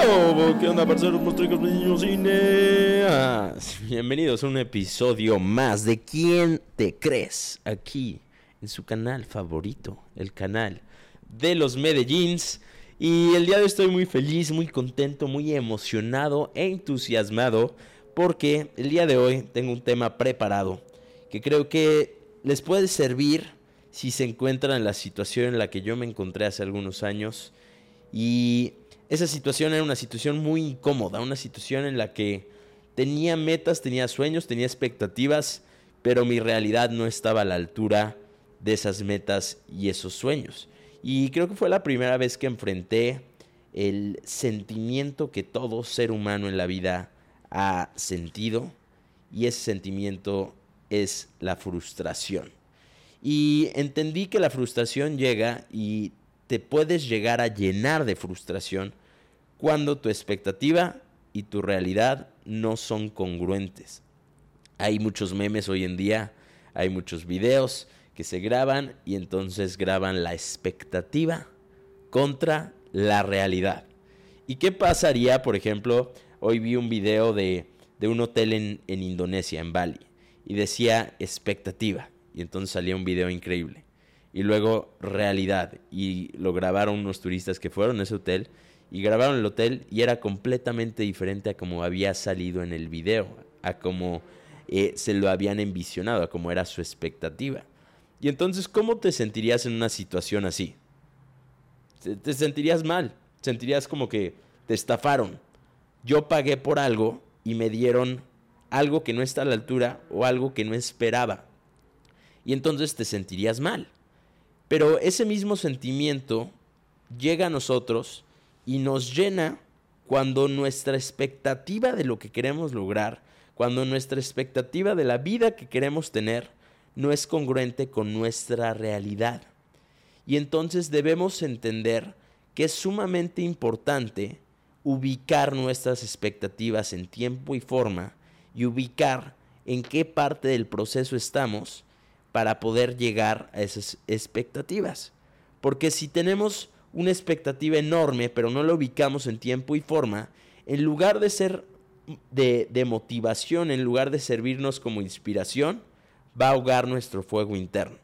¿Qué onda? Bienvenidos a un episodio más de ¿Quién te crees? Aquí, en su canal favorito, el canal de los Medellins. Y el día de hoy estoy muy feliz, muy contento, muy emocionado e entusiasmado porque el día de hoy tengo un tema preparado que creo que les puede servir si se encuentran en la situación en la que yo me encontré hace algunos años y esa situación era una situación muy incómoda, una situación en la que tenía metas, tenía sueños, tenía expectativas, pero mi realidad no estaba a la altura de esas metas y esos sueños. Y creo que fue la primera vez que enfrenté el sentimiento que todo ser humano en la vida ha sentido y ese sentimiento es la frustración. Y entendí que la frustración llega y te puedes llegar a llenar de frustración cuando tu expectativa y tu realidad no son congruentes. Hay muchos memes hoy en día, hay muchos videos que se graban y entonces graban la expectativa contra la realidad. ¿Y qué pasaría, por ejemplo, hoy vi un video de, un hotel en, en Indonesia, en Bali, y decía expectativa, y entonces salía un video increíble. Y luego realidad, y lo grabaron unos turistas que fueron a ese hotel y grabaron el hotel y era completamente diferente a como había salido en el video, a como eh, se lo habían envisionado, a como era su expectativa. Y entonces, ¿cómo te sentirías en una situación así? Te, sentirías mal, sentirías como que te estafaron. Yo pagué por algo y me dieron algo que no está a la altura o algo que no esperaba. Y entonces te sentirías mal. Pero ese mismo sentimiento llega a nosotros y nos llena cuando nuestra expectativa de lo que queremos lograr, cuando nuestra expectativa de la vida que queremos tener no es congruente con nuestra realidad. Y entonces debemos entender que es sumamente importante ubicar nuestras expectativas en tiempo y forma y ubicar en qué parte del proceso estamos para poder llegar a esas expectativas. Porque si tenemos una expectativa enorme, pero no la ubicamos en tiempo y forma, en lugar de ser de, de, motivación, en lugar de servirnos como inspiración, va a ahogar nuestro fuego interno.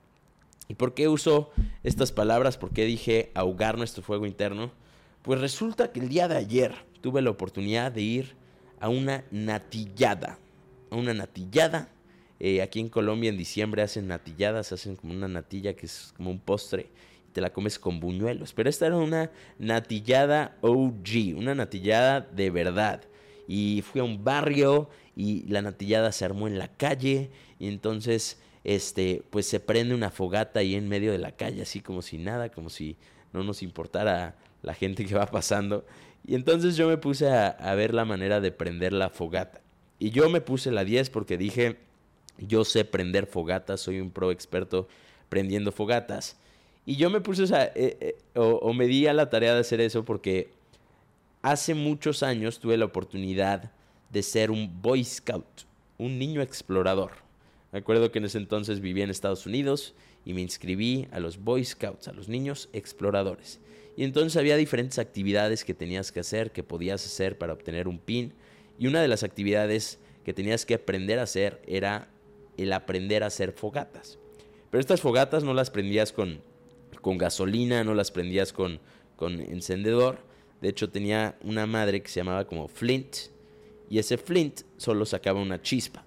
¿Y por qué uso estas palabras? ¿Por qué dije ahogar nuestro fuego interno? Pues resulta que el día de ayer tuve la oportunidad de ir a una natillada. A una natillada. Eh, aquí en Colombia en diciembre hacen natilladas, hacen como una natilla que es como un postre te la comes con buñuelos. Pero esta era una natillada OG, una natillada de verdad. Y fui a un barrio y la natillada se armó en la calle y entonces este pues se prende una fogata ahí en medio de la calle así como si nada, como si no nos importara la gente que va pasando. Y entonces yo me puse a, a ver la manera de prender la fogata. Y yo me puse la 10 porque dije, yo sé prender fogatas, soy un pro experto prendiendo fogatas. Y yo me puse, o eh, eh, o, me di a la tarea de hacer eso porque hace muchos años tuve la oportunidad de ser un Boy Scout, un niño explorador. Me acuerdo que en ese entonces vivía en Estados Unidos y me inscribí a los Boy Scouts, a los niños exploradores. Y entonces había diferentes actividades que tenías que hacer, que podías hacer para obtener un pin. Y una de las actividades que tenías que aprender a hacer era el aprender a hacer fogatas. Pero estas fogatas no las prendías con con gasolina, no las prendías con, con encendedor. De hecho, tenía una madre que se llamaba como Flint. Y ese Flint solo sacaba una chispa.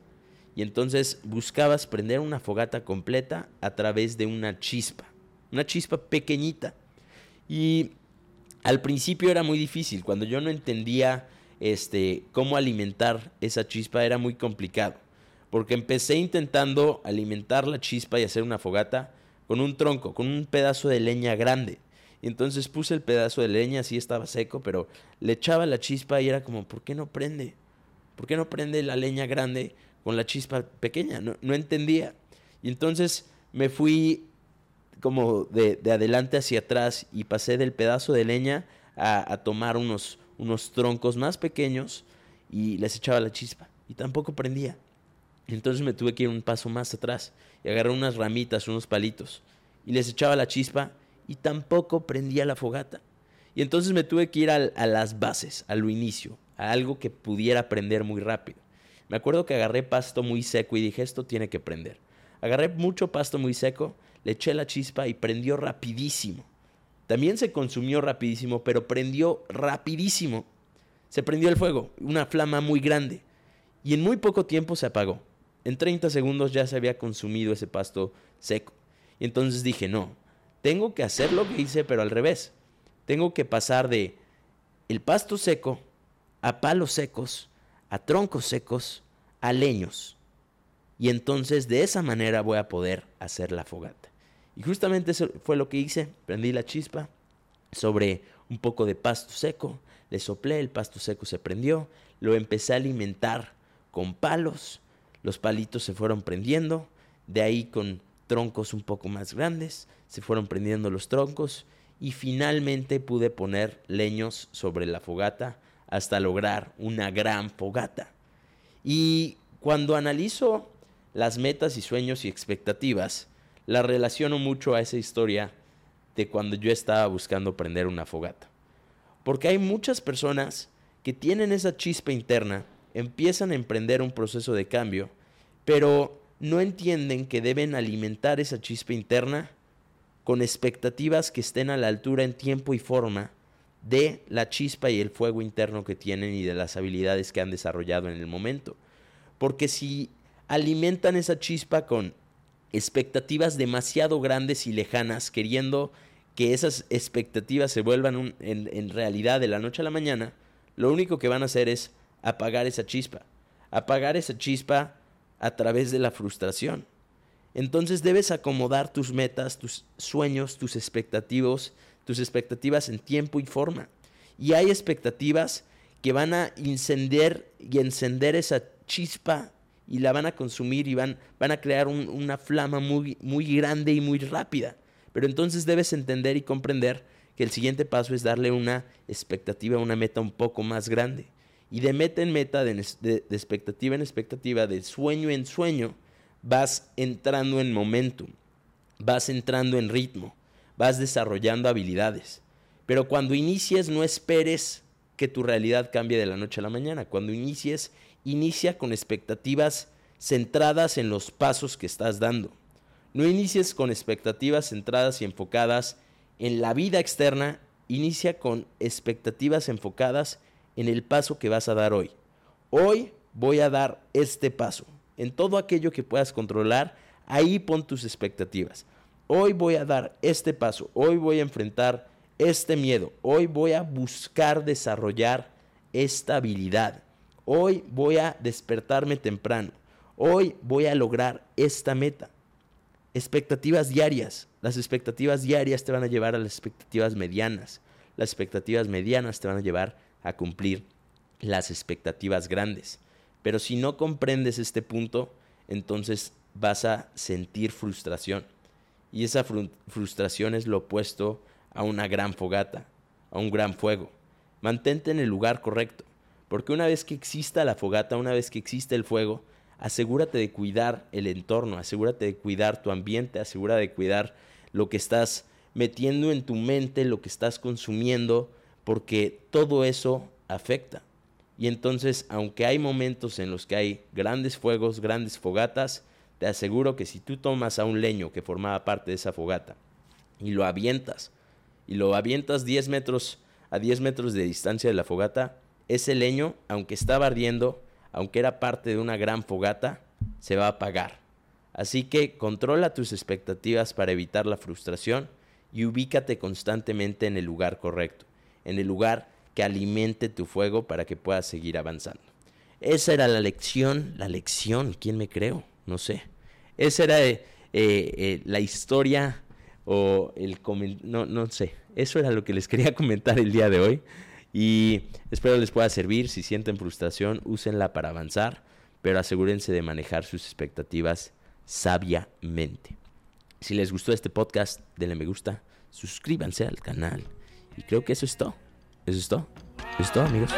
Y entonces buscabas prender una fogata completa a través de una chispa. Una chispa pequeñita. Y al principio era muy difícil. Cuando yo no entendía este, cómo alimentar esa chispa era muy complicado. Porque empecé intentando alimentar la chispa y hacer una fogata con un tronco, con un pedazo de leña grande. Y entonces puse el pedazo de leña, así estaba seco, pero le echaba la chispa y era como, ¿por qué no prende? ¿Por qué no prende la leña grande con la chispa pequeña? No, entendía. Y entonces me fui como de, de, adelante hacia atrás y pasé del pedazo de leña a, a tomar unos, unos troncos más pequeños y les echaba la chispa. Y tampoco prendía. Entonces me tuve que ir un paso más atrás y agarré unas ramitas, unos palitos y les echaba la chispa y tampoco prendía la fogata. Y entonces me tuve que ir a, a las bases, a lo inicio, a algo que pudiera prender muy rápido. Me acuerdo que agarré pasto muy seco y dije, esto tiene que prender. Agarré mucho pasto muy seco, le eché la chispa y prendió rapidísimo. También se consumió rapidísimo, pero prendió rapidísimo. Se prendió el fuego, una flama muy grande. Y en muy poco tiempo se apagó. En 30 segundos ya se había consumido ese pasto seco. Y entonces dije, no, tengo que hacer lo que hice, pero al revés. Tengo que pasar de el pasto seco a palos secos, a troncos secos, a leños. Y entonces de esa manera voy a poder hacer la fogata. Y justamente eso fue lo que hice. Prendí la chispa sobre un poco de pasto seco, le soplé, el pasto seco se prendió, lo empecé a alimentar con palos, los palitos se fueron prendiendo, de ahí con troncos un poco más grandes, se fueron prendiendo los troncos y finalmente pude poner leños sobre la fogata hasta lograr una gran fogata. Y cuando analizo las metas y sueños y expectativas, la relaciono mucho a esa historia de cuando yo estaba buscando prender una fogata. Porque hay muchas personas que tienen esa chispa interna, empiezan a emprender un proceso de cambio, pero no entienden que deben alimentar esa chispa interna con expectativas que estén a la altura en tiempo y forma de la chispa y el fuego interno que tienen y de las habilidades que han desarrollado en el momento. Porque si alimentan esa chispa con expectativas demasiado grandes y lejanas, queriendo que esas expectativas se vuelvan en, realidad de la noche a la mañana, lo único que van a hacer es apagar esa chispa. Apagar esa chispa a través de la frustración. Entonces debes acomodar tus metas, tus sueños, tus expectativas, tus expectativas en tiempo y forma. Y hay expectativas que van a encender y encender esa chispa y la van a consumir y van, van a crear una flama muy, muy grande y muy rápida. Pero entonces debes entender y comprender que el siguiente paso es darle una expectativa, una meta un poco más grande. Y de meta en meta, de, expectativa en expectativa, de sueño en sueño, vas entrando en momentum, vas entrando en ritmo, vas desarrollando habilidades. Pero cuando inicies, no esperes que tu realidad cambie de la noche a la mañana. Cuando inicies, inicia con expectativas centradas en los pasos que estás dando. No inicies con expectativas centradas y enfocadas en la vida externa, inicia con expectativas enfocadas en el paso que vas a dar hoy. Hoy voy a dar este paso. En todo aquello que puedas controlar, ahí pon tus expectativas. Hoy voy a dar este paso, hoy voy a enfrentar este miedo, hoy voy a buscar desarrollar esta habilidad, hoy voy a despertarme temprano, hoy voy a lograr esta meta expectativas diarias. Las expectativas diarias te van a llevar a las expectativas medianas. Las expectativas medianas te van a llevar a cumplir las expectativas grandes. Pero si no comprendes este punto, entonces vas a sentir frustración. Y esa frustración es lo opuesto a una gran fogata, a un gran fuego. Mantente en el lugar correcto, porque una vez que exista la fogata, una vez que existe el fuego, asegúrate de cuidar el entorno, asegúrate de cuidar tu ambiente, asegúrate de cuidar lo que estás metiendo en tu mente, lo que estás consumiendo, porque todo eso afecta. Y entonces, aunque hay momentos en los que hay grandes fuegos, grandes fogatas, te aseguro que si tú tomas a un leño que formaba parte de esa fogata y lo avientas, y lo avientas 10 metros a 10 metros de distancia de la fogata, ese leño, aunque estaba ardiendo, aunque era parte de una gran fogata, se va a apagar. Así que controla tus expectativas para evitar la frustración y ubícate constantemente en el lugar correcto, en el lugar que alimente tu fuego para que puedas seguir avanzando. Esa era la lección, la lección, ¿quién me creo? No sé. Esa era eh, eh, la historia o el no, no sé. Eso era lo que les quería comentar el día de hoy. Y espero les pueda servir. Si sienten frustración, úsenla para avanzar, pero asegúrense de manejar sus expectativas sabiamente. Si les gustó este podcast, denle me gusta, suscríbanse al canal. Y creo que eso es todo. Eso es todo. Eso es todo, amigos.